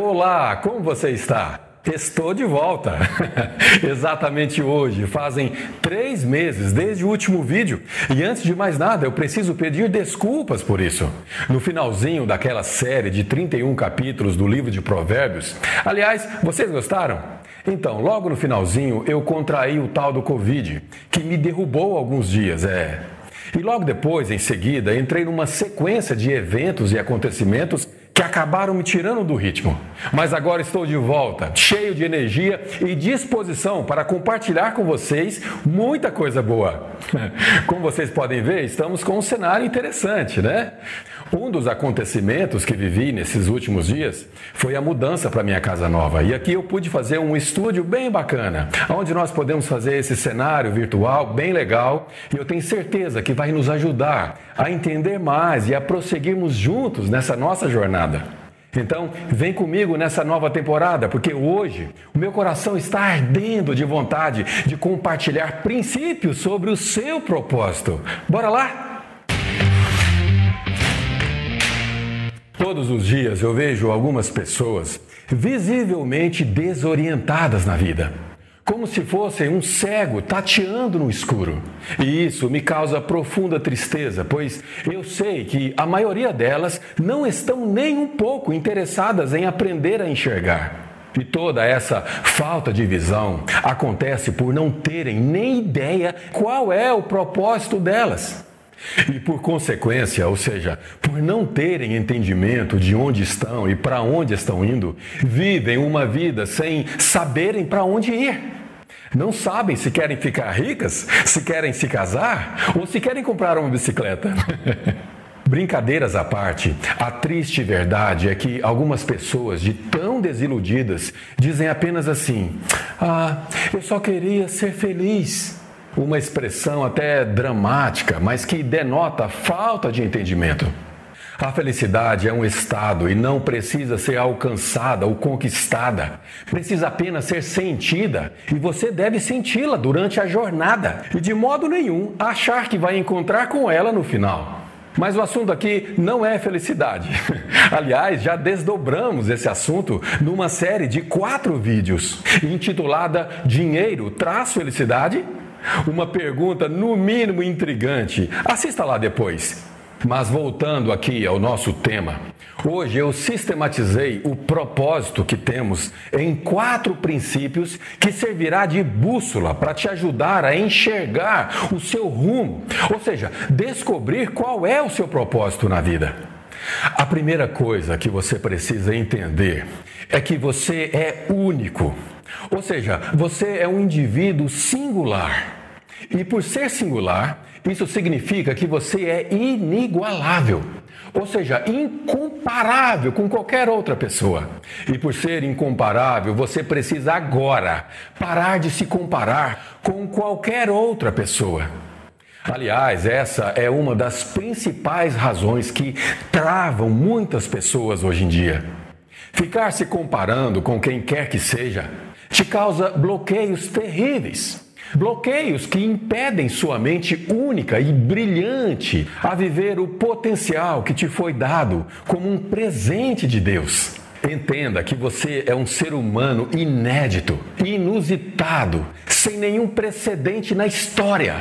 Olá, como você está? Estou de volta. Exatamente hoje. Fazem três meses desde o último vídeo. E antes de mais nada, eu preciso pedir desculpas por isso. No finalzinho daquela série de 31 capítulos do livro de Provérbios. Aliás, vocês gostaram? Então, logo no finalzinho, eu contraí o tal do Covid, que me derrubou alguns dias, é. E logo depois, em seguida, entrei numa sequência de eventos e acontecimentos que acabaram me tirando do ritmo. Mas agora estou de volta, cheio de energia e disposição para compartilhar com vocês muita coisa boa. Como vocês podem ver, estamos com um cenário interessante, né? Um dos acontecimentos que vivi nesses últimos dias foi a mudança para minha casa nova. E aqui eu pude fazer um estúdio bem bacana, onde nós podemos fazer esse cenário virtual bem legal. E eu tenho certeza que vai nos ajudar a entender mais e a prosseguirmos juntos nessa nossa jornada. Então, vem comigo nessa nova temporada, porque hoje o meu coração está ardendo de vontade de compartilhar princípios sobre o seu propósito. Bora lá? Todos os dias eu vejo algumas pessoas visivelmente desorientadas na vida, como se fossem um cego tateando no escuro. E isso me causa profunda tristeza, pois eu sei que a maioria delas não estão nem um pouco interessadas em aprender a enxergar. E toda essa falta de visão acontece por não terem nem ideia qual é o propósito delas. E por consequência, ou seja, por não terem entendimento de onde estão e para onde estão indo, vivem uma vida sem saberem para onde ir. Não sabem se querem ficar ricas, se querem se casar ou se querem comprar uma bicicleta. Brincadeiras à parte, a triste verdade é que algumas pessoas, de tão desiludidas, dizem apenas assim: Ah, eu só queria ser feliz uma expressão até dramática, mas que denota falta de entendimento. A felicidade é um estado e não precisa ser alcançada ou conquistada. Precisa apenas ser sentida e você deve senti-la durante a jornada e de modo nenhum achar que vai encontrar com ela no final. Mas o assunto aqui não é felicidade. Aliás, já desdobramos esse assunto numa série de quatro vídeos intitulada Dinheiro traz felicidade? Uma pergunta, no mínimo, intrigante. Assista lá depois. Mas voltando aqui ao nosso tema, hoje eu sistematizei o propósito que temos em quatro princípios que servirá de bússola para te ajudar a enxergar o seu rumo, ou seja, descobrir qual é o seu propósito na vida. A primeira coisa que você precisa entender é que você é único. Ou seja, você é um indivíduo singular. E por ser singular, isso significa que você é inigualável. Ou seja, incomparável com qualquer outra pessoa. E por ser incomparável, você precisa agora parar de se comparar com qualquer outra pessoa. Aliás, essa é uma das principais razões que travam muitas pessoas hoje em dia. Ficar se comparando com quem quer que seja te causa bloqueios terríveis. Bloqueios que impedem sua mente única e brilhante a viver o potencial que te foi dado como um presente de Deus. Entenda que você é um ser humano inédito, inusitado, sem nenhum precedente na história.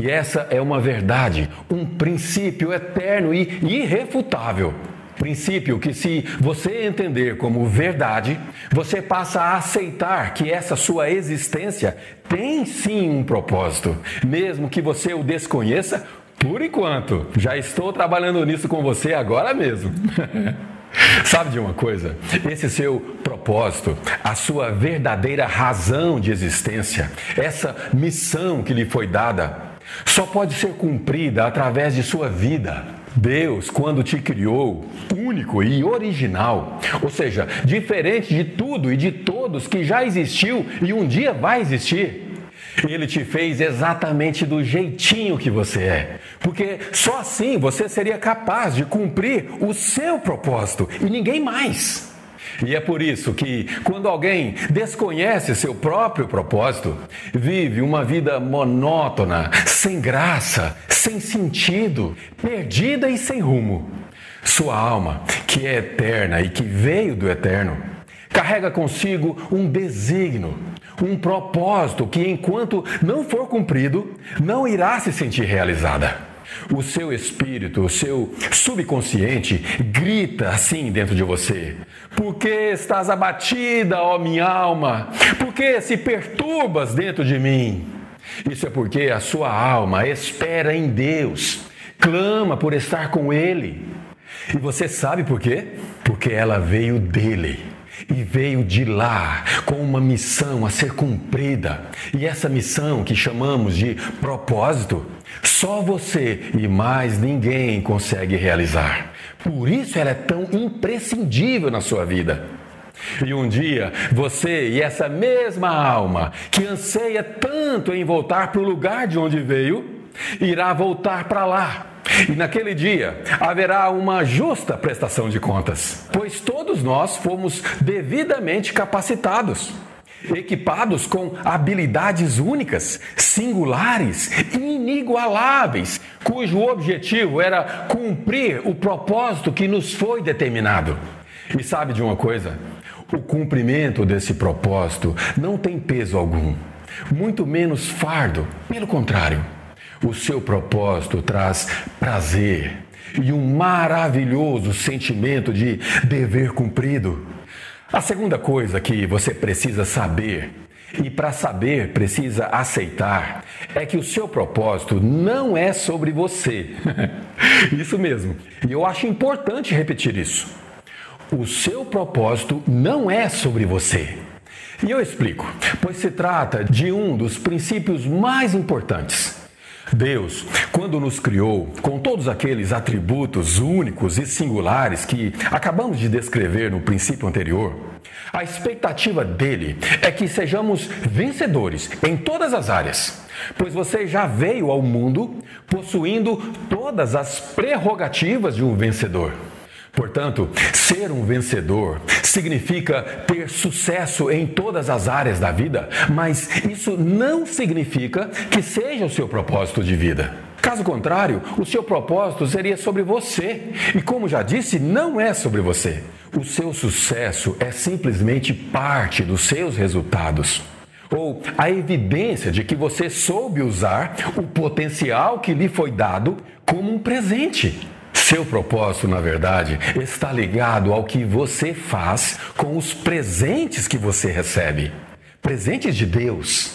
E essa é uma verdade, um princípio eterno e irrefutável. Princípio que, se você entender como verdade, você passa a aceitar que essa sua existência tem sim um propósito, mesmo que você o desconheça por enquanto. Já estou trabalhando nisso com você agora mesmo. Sabe de uma coisa? Esse seu propósito, a sua verdadeira razão de existência, essa missão que lhe foi dada, só pode ser cumprida através de sua vida. Deus, quando te criou, único e original, ou seja, diferente de tudo e de todos que já existiu e um dia vai existir, ele te fez exatamente do jeitinho que você é, porque só assim você seria capaz de cumprir o seu propósito e ninguém mais. E é por isso que, quando alguém desconhece seu próprio propósito, vive uma vida monótona, sem graça, sem sentido, perdida e sem rumo. Sua alma, que é eterna e que veio do eterno, carrega consigo um desígnio, um propósito que, enquanto não for cumprido, não irá se sentir realizada. O seu espírito, o seu subconsciente grita assim dentro de você: Por que estás abatida, ó minha alma? Por que se perturbas dentro de mim? Isso é porque a sua alma espera em Deus, clama por estar com Ele. E você sabe por quê? Porque ela veio dele e veio de lá com uma missão a ser cumprida. E essa missão que chamamos de propósito, só você e mais ninguém consegue realizar. Por isso ela é tão imprescindível na sua vida. E um dia você e essa mesma alma que anseia tanto em voltar para o lugar de onde veio, irá voltar para lá e naquele dia haverá uma justa prestação de contas, pois todos nós fomos devidamente capacitados equipados com habilidades únicas, singulares, inigualáveis, cujo objetivo era cumprir o propósito que nos foi determinado. E sabe de uma coisa? O cumprimento desse propósito não tem peso algum, muito menos fardo, pelo contrário. O seu propósito traz prazer e um maravilhoso sentimento de dever cumprido. A segunda coisa que você precisa saber, e para saber precisa aceitar, é que o seu propósito não é sobre você. isso mesmo. E eu acho importante repetir isso. O seu propósito não é sobre você. E eu explico, pois se trata de um dos princípios mais importantes. Deus, quando nos criou com todos aqueles atributos únicos e singulares que acabamos de descrever no princípio anterior, a expectativa dele é que sejamos vencedores em todas as áreas, pois você já veio ao mundo possuindo todas as prerrogativas de um vencedor. Portanto, ser um vencedor significa ter sucesso em todas as áreas da vida, mas isso não significa que seja o seu propósito de vida. Caso contrário, o seu propósito seria sobre você. E como já disse, não é sobre você. O seu sucesso é simplesmente parte dos seus resultados ou a evidência de que você soube usar o potencial que lhe foi dado como um presente. Seu propósito, na verdade, está ligado ao que você faz com os presentes que você recebe presentes de Deus.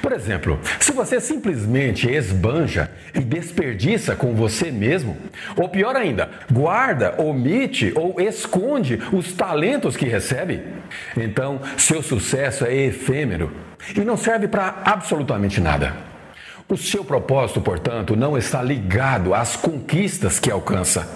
Por exemplo, se você simplesmente esbanja e desperdiça com você mesmo, ou pior ainda, guarda, omite ou esconde os talentos que recebe, então seu sucesso é efêmero e não serve para absolutamente nada. O seu propósito, portanto, não está ligado às conquistas que alcança,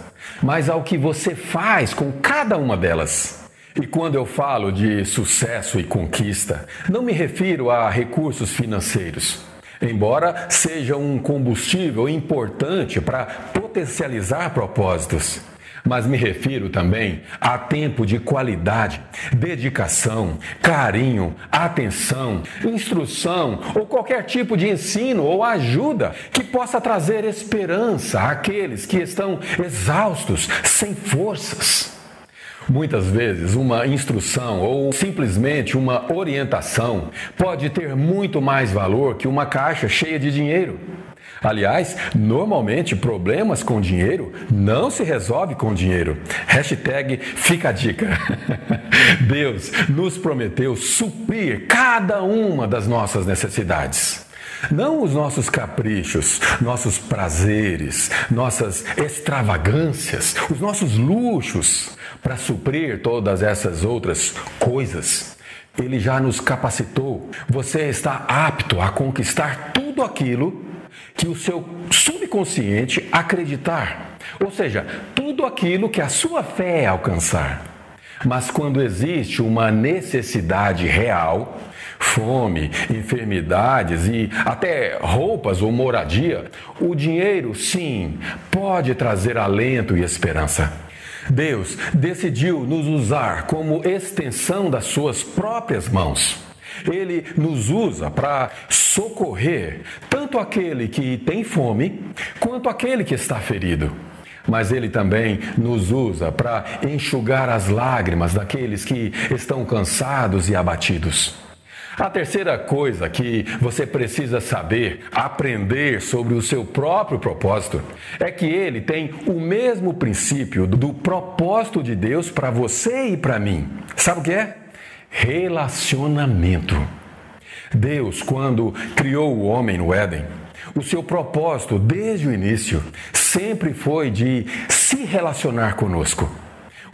mas ao que você faz com cada uma delas. E quando eu falo de sucesso e conquista, não me refiro a recursos financeiros. Embora seja um combustível importante para potencializar propósitos mas me refiro também a tempo de qualidade, dedicação, carinho, atenção, instrução ou qualquer tipo de ensino ou ajuda que possa trazer esperança àqueles que estão exaustos, sem forças. Muitas vezes, uma instrução ou simplesmente uma orientação pode ter muito mais valor que uma caixa cheia de dinheiro. Aliás, normalmente problemas com dinheiro não se resolve com dinheiro. Hashtag fica a dica. Deus nos prometeu suprir cada uma das nossas necessidades. Não os nossos caprichos, nossos prazeres, nossas extravagâncias, os nossos luxos, para suprir todas essas outras coisas. Ele já nos capacitou. Você está apto a conquistar tudo aquilo que o seu subconsciente acreditar. Ou seja, tudo aquilo que a sua fé alcançar. Mas quando existe uma necessidade real, fome, enfermidades e até roupas ou moradia, o dinheiro, sim, pode trazer alento e esperança. Deus decidiu nos usar como extensão das suas próprias mãos. Ele nos usa para socorrer tanto aquele que tem fome quanto aquele que está ferido. mas Ele também nos usa para enxugar as lágrimas daqueles que estão cansados e abatidos. A terceira coisa que você precisa saber, aprender sobre o seu próprio propósito, é que ele tem o mesmo princípio do propósito de Deus para você e para mim. Sabe o que é? Relacionamento. Deus, quando criou o homem no Éden, o seu propósito desde o início sempre foi de se relacionar conosco.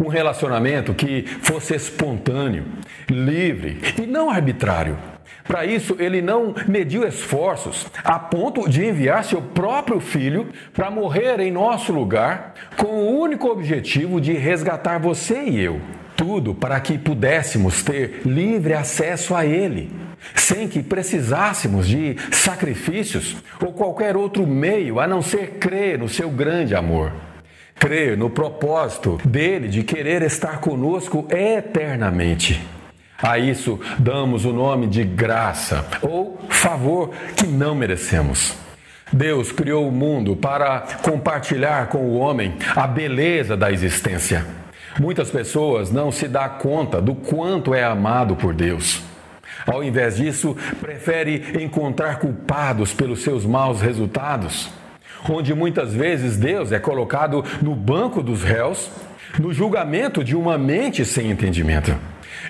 Um relacionamento que fosse espontâneo, livre e não arbitrário. Para isso, ele não mediu esforços a ponto de enviar seu próprio filho para morrer em nosso lugar, com o único objetivo de resgatar você e eu. Tudo para que pudéssemos ter livre acesso a ele sem que precisássemos de sacrifícios ou qualquer outro meio a não ser crer no seu grande amor. Crer no propósito dele de querer estar conosco eternamente. A isso damos o nome de graça ou favor que não merecemos. Deus criou o mundo para compartilhar com o homem a beleza da existência. Muitas pessoas não se dão conta do quanto é amado por Deus. Ao invés disso, prefere encontrar culpados pelos seus maus resultados, onde muitas vezes Deus é colocado no banco dos réus, no julgamento de uma mente sem entendimento.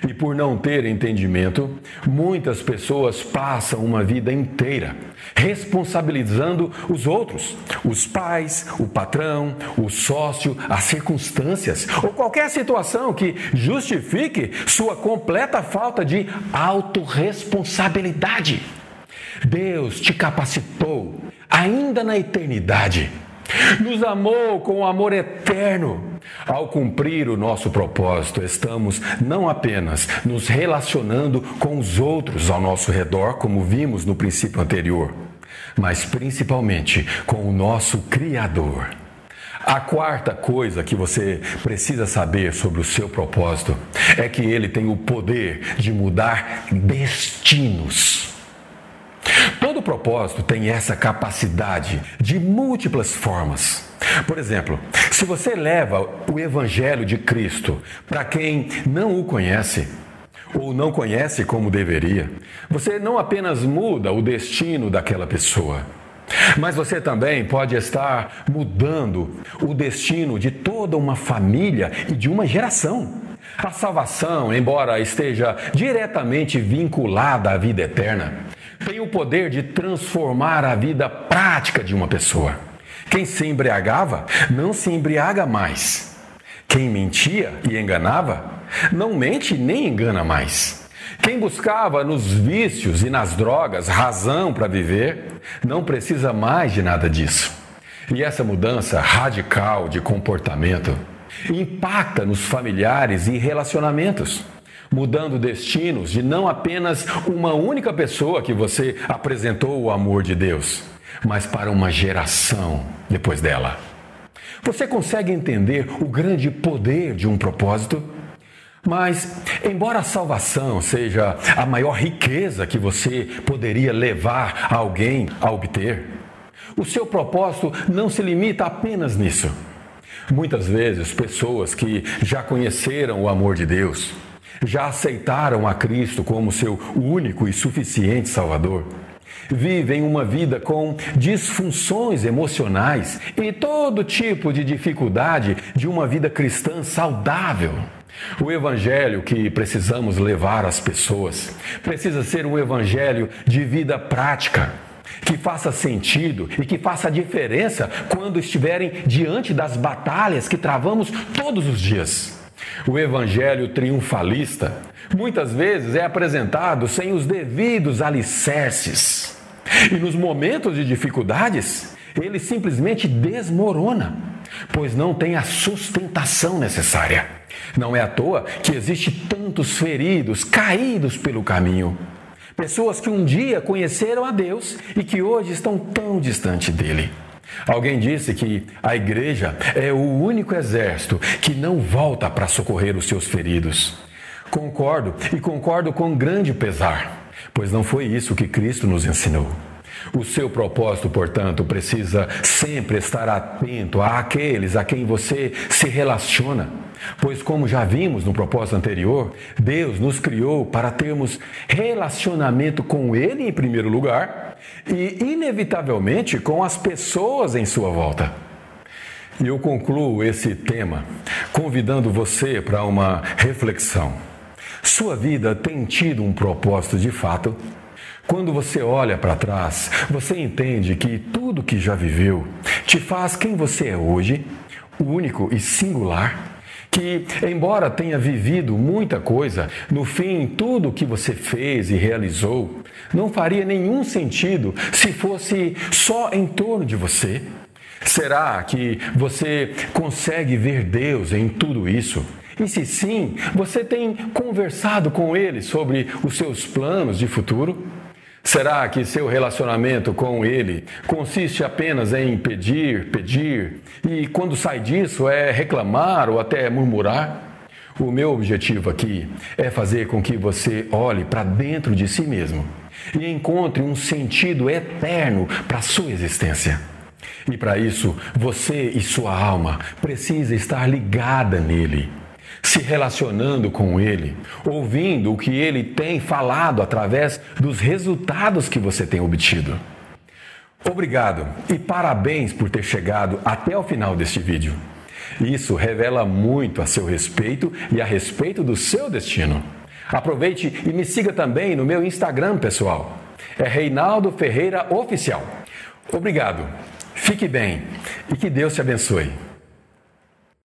E por não ter entendimento, muitas pessoas passam uma vida inteira responsabilizando os outros, os pais, o patrão, o sócio, as circunstâncias ou qualquer situação que justifique sua completa falta de autorresponsabilidade. Deus te capacitou ainda na eternidade nos amou com amor eterno. Ao cumprir o nosso propósito, estamos não apenas nos relacionando com os outros ao nosso redor, como vimos no princípio anterior, mas principalmente com o nosso Criador. A quarta coisa que você precisa saber sobre o seu propósito é que ele tem o poder de mudar destinos. Propósito tem essa capacidade de múltiplas formas. Por exemplo, se você leva o Evangelho de Cristo para quem não o conhece, ou não conhece como deveria, você não apenas muda o destino daquela pessoa, mas você também pode estar mudando o destino de toda uma família e de uma geração. A salvação, embora esteja diretamente vinculada à vida eterna, tem o poder de transformar a vida prática de uma pessoa. Quem se embriagava não se embriaga mais. Quem mentia e enganava não mente nem engana mais. Quem buscava nos vícios e nas drogas razão para viver não precisa mais de nada disso. E essa mudança radical de comportamento impacta nos familiares e relacionamentos mudando destinos de não apenas uma única pessoa que você apresentou o amor de Deus, mas para uma geração depois dela. Você consegue entender o grande poder de um propósito? Mas, embora a salvação seja a maior riqueza que você poderia levar alguém a obter, o seu propósito não se limita apenas nisso. Muitas vezes, pessoas que já conheceram o amor de Deus, já aceitaram a Cristo como seu único e suficiente Salvador, vivem uma vida com disfunções emocionais e todo tipo de dificuldade de uma vida cristã saudável. O evangelho que precisamos levar às pessoas precisa ser um evangelho de vida prática, que faça sentido e que faça diferença quando estiverem diante das batalhas que travamos todos os dias. O evangelho triunfalista muitas vezes é apresentado sem os devidos alicerces. E nos momentos de dificuldades, ele simplesmente desmorona, pois não tem a sustentação necessária. Não é à toa que existe tantos feridos, caídos pelo caminho. Pessoas que um dia conheceram a Deus e que hoje estão tão distante dele. Alguém disse que a igreja é o único exército que não volta para socorrer os seus feridos. Concordo e concordo com grande pesar, pois não foi isso que Cristo nos ensinou. O seu propósito, portanto, precisa sempre estar atento àqueles a quem você se relaciona. Pois, como já vimos no propósito anterior, Deus nos criou para termos relacionamento com Ele em primeiro lugar e, inevitavelmente, com as pessoas em sua volta. E eu concluo esse tema convidando você para uma reflexão. Sua vida tem tido um propósito de fato? Quando você olha para trás, você entende que tudo que já viveu te faz quem você é hoje, único e singular? Que, embora tenha vivido muita coisa, no fim, tudo que você fez e realizou não faria nenhum sentido se fosse só em torno de você? Será que você consegue ver Deus em tudo isso? E se sim, você tem conversado com Ele sobre os seus planos de futuro? Será que seu relacionamento com ele consiste apenas em pedir, pedir e quando sai disso é reclamar ou até murmurar? O meu objetivo aqui é fazer com que você olhe para dentro de si mesmo e encontre um sentido eterno para a sua existência. E para isso, você e sua alma precisam estar ligada nele se relacionando com Ele, ouvindo o que Ele tem falado através dos resultados que você tem obtido. Obrigado e parabéns por ter chegado até o final deste vídeo. Isso revela muito a seu respeito e a respeito do seu destino. Aproveite e me siga também no meu Instagram pessoal. É Reinaldo Ferreira Oficial. Obrigado, fique bem e que Deus te abençoe.